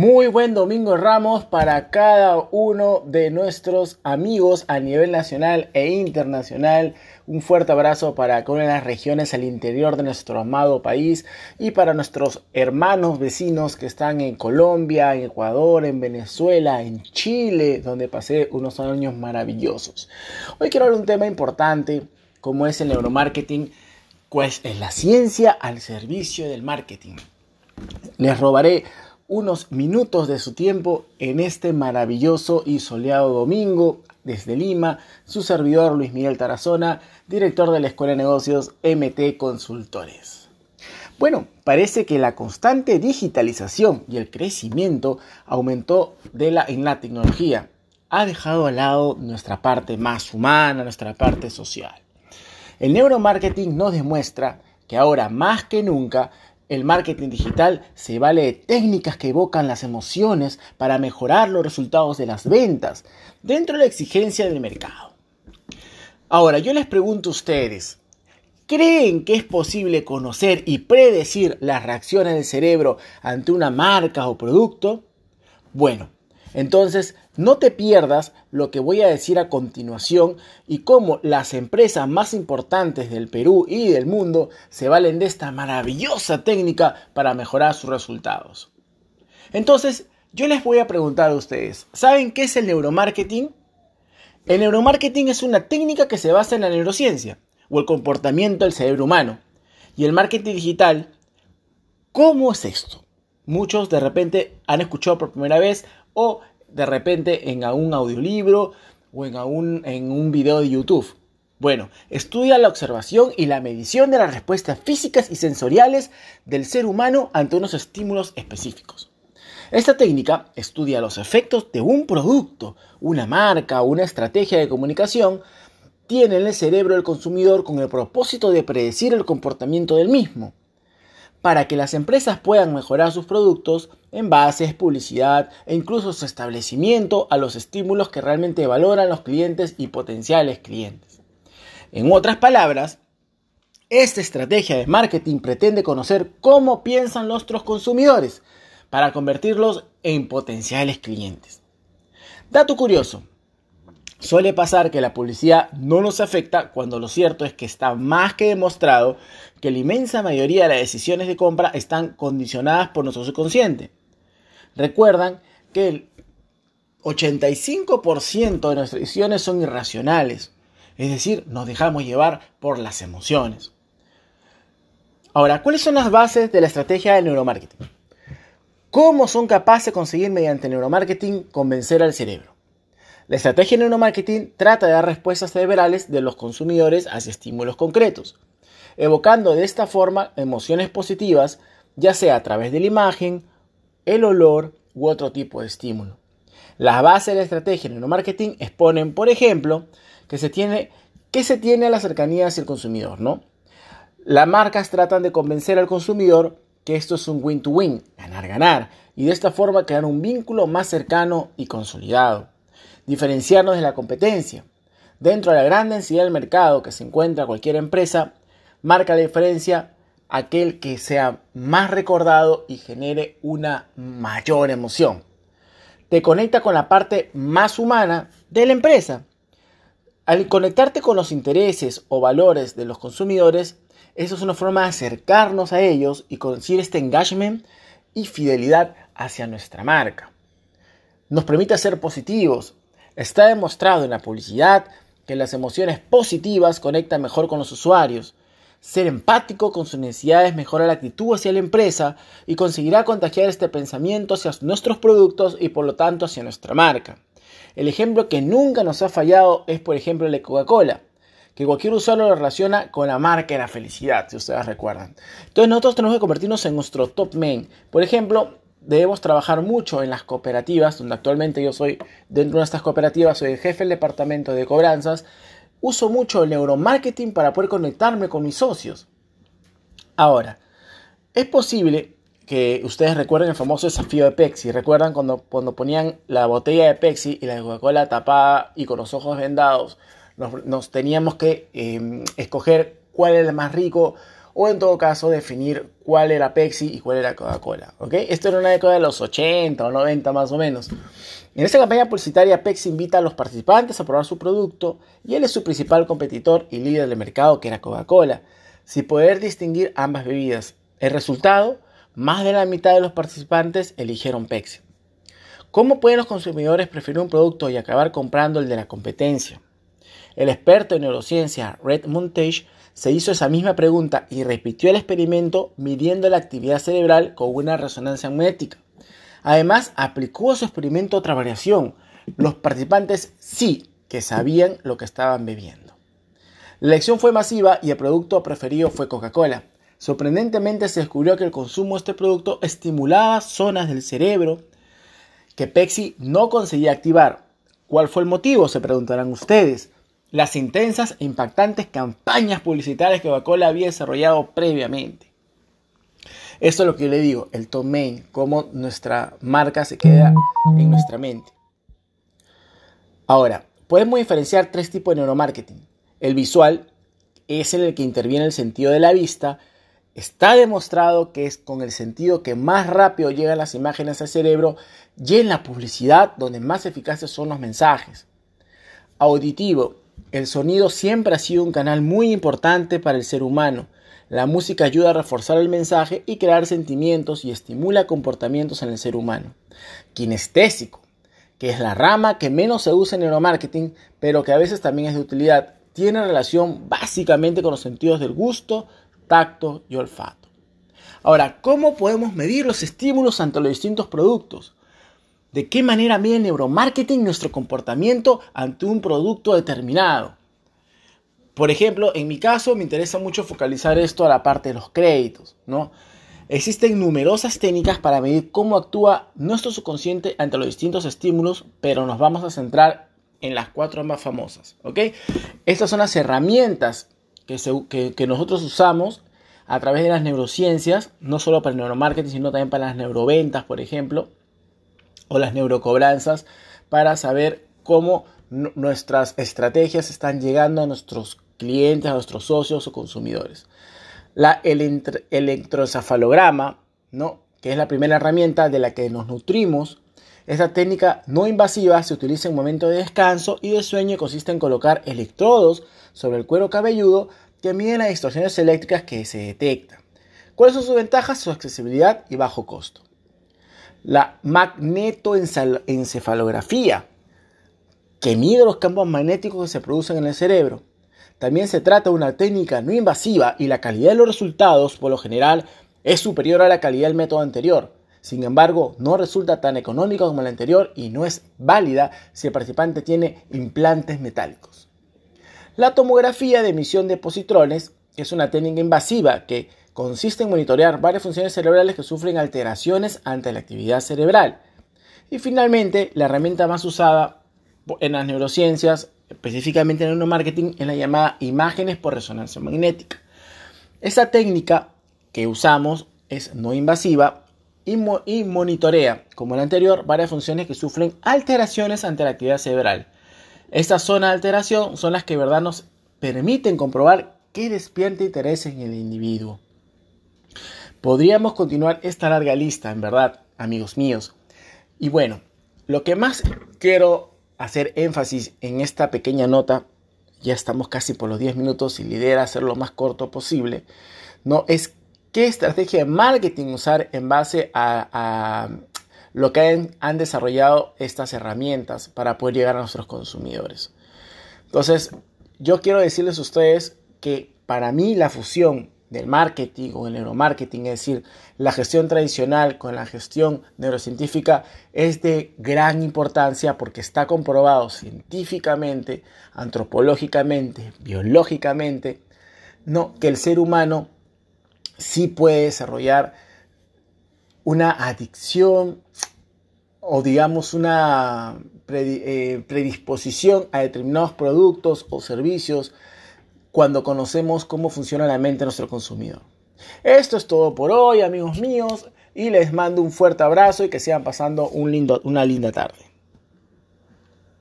Muy buen domingo Ramos para cada uno de nuestros amigos a nivel nacional e internacional. Un fuerte abrazo para cada las regiones al interior de nuestro amado país y para nuestros hermanos vecinos que están en Colombia, en Ecuador, en Venezuela, en Chile, donde pasé unos años maravillosos. Hoy quiero hablar de un tema importante como es el neuromarketing, pues es la ciencia al servicio del marketing. Les robaré unos minutos de su tiempo en este maravilloso y soleado domingo desde Lima, su servidor Luis Miguel Tarazona, director de la Escuela de Negocios MT Consultores. Bueno, parece que la constante digitalización y el crecimiento aumentó de la, en la tecnología. Ha dejado al lado nuestra parte más humana, nuestra parte social. El neuromarketing nos demuestra que ahora más que nunca el marketing digital se vale de técnicas que evocan las emociones para mejorar los resultados de las ventas dentro de la exigencia del mercado. Ahora, yo les pregunto a ustedes, ¿creen que es posible conocer y predecir las reacciones del cerebro ante una marca o producto? Bueno, entonces, no te pierdas lo que voy a decir a continuación y cómo las empresas más importantes del Perú y del mundo se valen de esta maravillosa técnica para mejorar sus resultados. Entonces, yo les voy a preguntar a ustedes, ¿saben qué es el neuromarketing? El neuromarketing es una técnica que se basa en la neurociencia o el comportamiento del cerebro humano. Y el marketing digital, ¿cómo es esto? Muchos de repente han escuchado por primera vez o de repente en algún audiolibro o en, algún, en un video de YouTube. Bueno, estudia la observación y la medición de las respuestas físicas y sensoriales del ser humano ante unos estímulos específicos. Esta técnica estudia los efectos de un producto, una marca o una estrategia de comunicación tiene en el cerebro del consumidor con el propósito de predecir el comportamiento del mismo para que las empresas puedan mejorar sus productos, envases, publicidad e incluso su establecimiento a los estímulos que realmente valoran los clientes y potenciales clientes. En otras palabras, esta estrategia de marketing pretende conocer cómo piensan nuestros consumidores para convertirlos en potenciales clientes. Dato curioso, Suele pasar que la publicidad no nos afecta cuando lo cierto es que está más que demostrado que la inmensa mayoría de las decisiones de compra están condicionadas por nuestro subconsciente. Recuerdan que el 85% de nuestras decisiones son irracionales, es decir, nos dejamos llevar por las emociones. Ahora, ¿cuáles son las bases de la estrategia del neuromarketing? ¿Cómo son capaces de conseguir mediante neuromarketing convencer al cerebro? La estrategia neuromarketing trata de dar respuestas cerebrales de los consumidores hacia estímulos concretos, evocando de esta forma emociones positivas, ya sea a través de la imagen, el olor u otro tipo de estímulo. Las bases de la estrategia neuromarketing exponen, por ejemplo, que se tiene, que se tiene a la cercanía hacia el consumidor, ¿no? Las marcas tratan de convencer al consumidor que esto es un win-to-win, ganar-ganar, y de esta forma crear un vínculo más cercano y consolidado diferenciarnos de la competencia. Dentro de la gran densidad del mercado que se encuentra cualquier empresa, marca la diferencia aquel que sea más recordado y genere una mayor emoción. Te conecta con la parte más humana de la empresa. Al conectarte con los intereses o valores de los consumidores, eso es una forma de acercarnos a ellos y conseguir este engagement y fidelidad hacia nuestra marca. Nos permite ser positivos, Está demostrado en la publicidad que las emociones positivas conectan mejor con los usuarios. Ser empático con sus necesidades mejora la actitud hacia la empresa y conseguirá contagiar este pensamiento hacia nuestros productos y por lo tanto hacia nuestra marca. El ejemplo que nunca nos ha fallado es por ejemplo el de Coca-Cola, que cualquier usuario lo relaciona con la marca de la felicidad, si ustedes recuerdan. Entonces nosotros tenemos que convertirnos en nuestro top main. Por ejemplo, debemos trabajar mucho en las cooperativas, donde actualmente yo soy dentro de estas cooperativas, soy el jefe del departamento de cobranzas, uso mucho el neuromarketing para poder conectarme con mis socios. Ahora, es posible que ustedes recuerden el famoso desafío de Pepsi. ¿Recuerdan cuando, cuando ponían la botella de Pepsi y la Coca-Cola tapada y con los ojos vendados? Nos, teníamos que em, escoger cuál era el más rico o en todo caso definir cuál era Pepsi y cuál era Coca-Cola. Esto era una década de los 80 o 90 más o menos. En esta campaña publicitaria, Pepsi invita a los participantes a probar su producto y él es su principal competidor y líder del mercado, que era Coca-Cola, sin poder distinguir ambas bebidas. El resultado, más de la mitad de los participantes eligieron Pepsi. ¿Cómo pueden los consumidores preferir un producto y acabar comprando el de la competencia? El experto en neurociencia Red Montage se hizo esa misma pregunta y repitió el experimento midiendo la actividad cerebral con una resonancia magnética. Además, aplicó a su experimento otra variación. Los participantes sí que sabían lo que estaban bebiendo. La elección fue masiva y el producto preferido fue Coca-Cola. Sorprendentemente se descubrió que el consumo de este producto estimulaba zonas del cerebro que Pepsi no conseguía activar. ¿Cuál fue el motivo? Se preguntarán ustedes. Las intensas e impactantes campañas publicitarias que Coca-Cola había desarrollado previamente. Esto es lo que yo le digo, el domain, cómo nuestra marca se queda en nuestra mente. Ahora, podemos diferenciar tres tipos de neuromarketing. El visual es en el que interviene el sentido de la vista Está demostrado que es con el sentido que más rápido llegan las imágenes al cerebro y en la publicidad donde más eficaces son los mensajes. Auditivo. El sonido siempre ha sido un canal muy importante para el ser humano. La música ayuda a reforzar el mensaje y crear sentimientos y estimula comportamientos en el ser humano. Kinestésico, que es la rama que menos se usa en neuromarketing, pero que a veces también es de utilidad, tiene relación básicamente con los sentidos del gusto, tacto y olfato. Ahora, ¿cómo podemos medir los estímulos ante los distintos productos? ¿De qué manera mide el neuromarketing nuestro comportamiento ante un producto determinado? Por ejemplo, en mi caso me interesa mucho focalizar esto a la parte de los créditos, ¿no? Existen numerosas técnicas para medir cómo actúa nuestro subconsciente ante los distintos estímulos, pero nos vamos a centrar en las cuatro más famosas, ¿ok? Estas son las herramientas que, nosotros usamos a través de las neurociencias, no solo para el neuromarketing, sino también para las neuroventas, por ejemplo, o las neurocobranzas, para saber cómo nuestras estrategias están llegando a nuestros clientes, a nuestros socios o consumidores. El electroencefalograma, ¿no? que es la primera herramienta de la que nos nutrimos, esta técnica no invasiva se utiliza en momentos de descanso y de sueño y consiste en colocar electrodos sobre el cuero cabelludo que miden las distorsiones eléctricas que se detectan. ¿Cuáles son sus ventajas? Su accesibilidad y bajo costo. La magnetoencefalografía, que mide los campos magnéticos que se producen en el cerebro. También se trata de una técnica no invasiva y la calidad de los resultados, por lo general, es superior a la calidad del método anterior. Sin embargo, no resulta tan económico como el anterior y no es válida si el participante tiene implantes metálicos. La tomografía de emisión de positrones es una técnica invasiva que consiste en monitorear varias funciones cerebrales que sufren alteraciones ante la actividad cerebral. Y finalmente, la herramienta más usada en las neurociencias, específicamente en el neuromarketing, es la llamada imágenes por resonancia magnética. Esta técnica que usamos es no invasiva y, monitorea, como la anterior, varias funciones que sufren alteraciones ante la actividad cerebral. Estas zonas de alteración son las que verdad nos permiten comprobar qué despierta interés en el individuo. Podríamos continuar esta larga lista, en verdad, amigos míos. Y bueno, lo que más quiero hacer énfasis en esta pequeña nota, ya estamos casi por los 10 minutos y lidera hacer lo más corto posible, no es qué estrategia de marketing usar en base a, lo que han, desarrollado estas herramientas para poder llegar a nuestros consumidores. Entonces, yo quiero decirles a ustedes que para mí la fusión del marketing o el neuromarketing, es decir, la gestión tradicional con la gestión neurocientífica, es de gran importancia porque está comprobado científicamente, antropológicamente, biológicamente, no, que el ser humano sí puede desarrollar una adicción o digamos una eh, predisposición a determinados productos o servicios cuando conocemos cómo funciona la mente de nuestro consumidor. Esto es todo por hoy, amigos míos, y les mando un fuerte abrazo y que sigan pasando una linda tarde.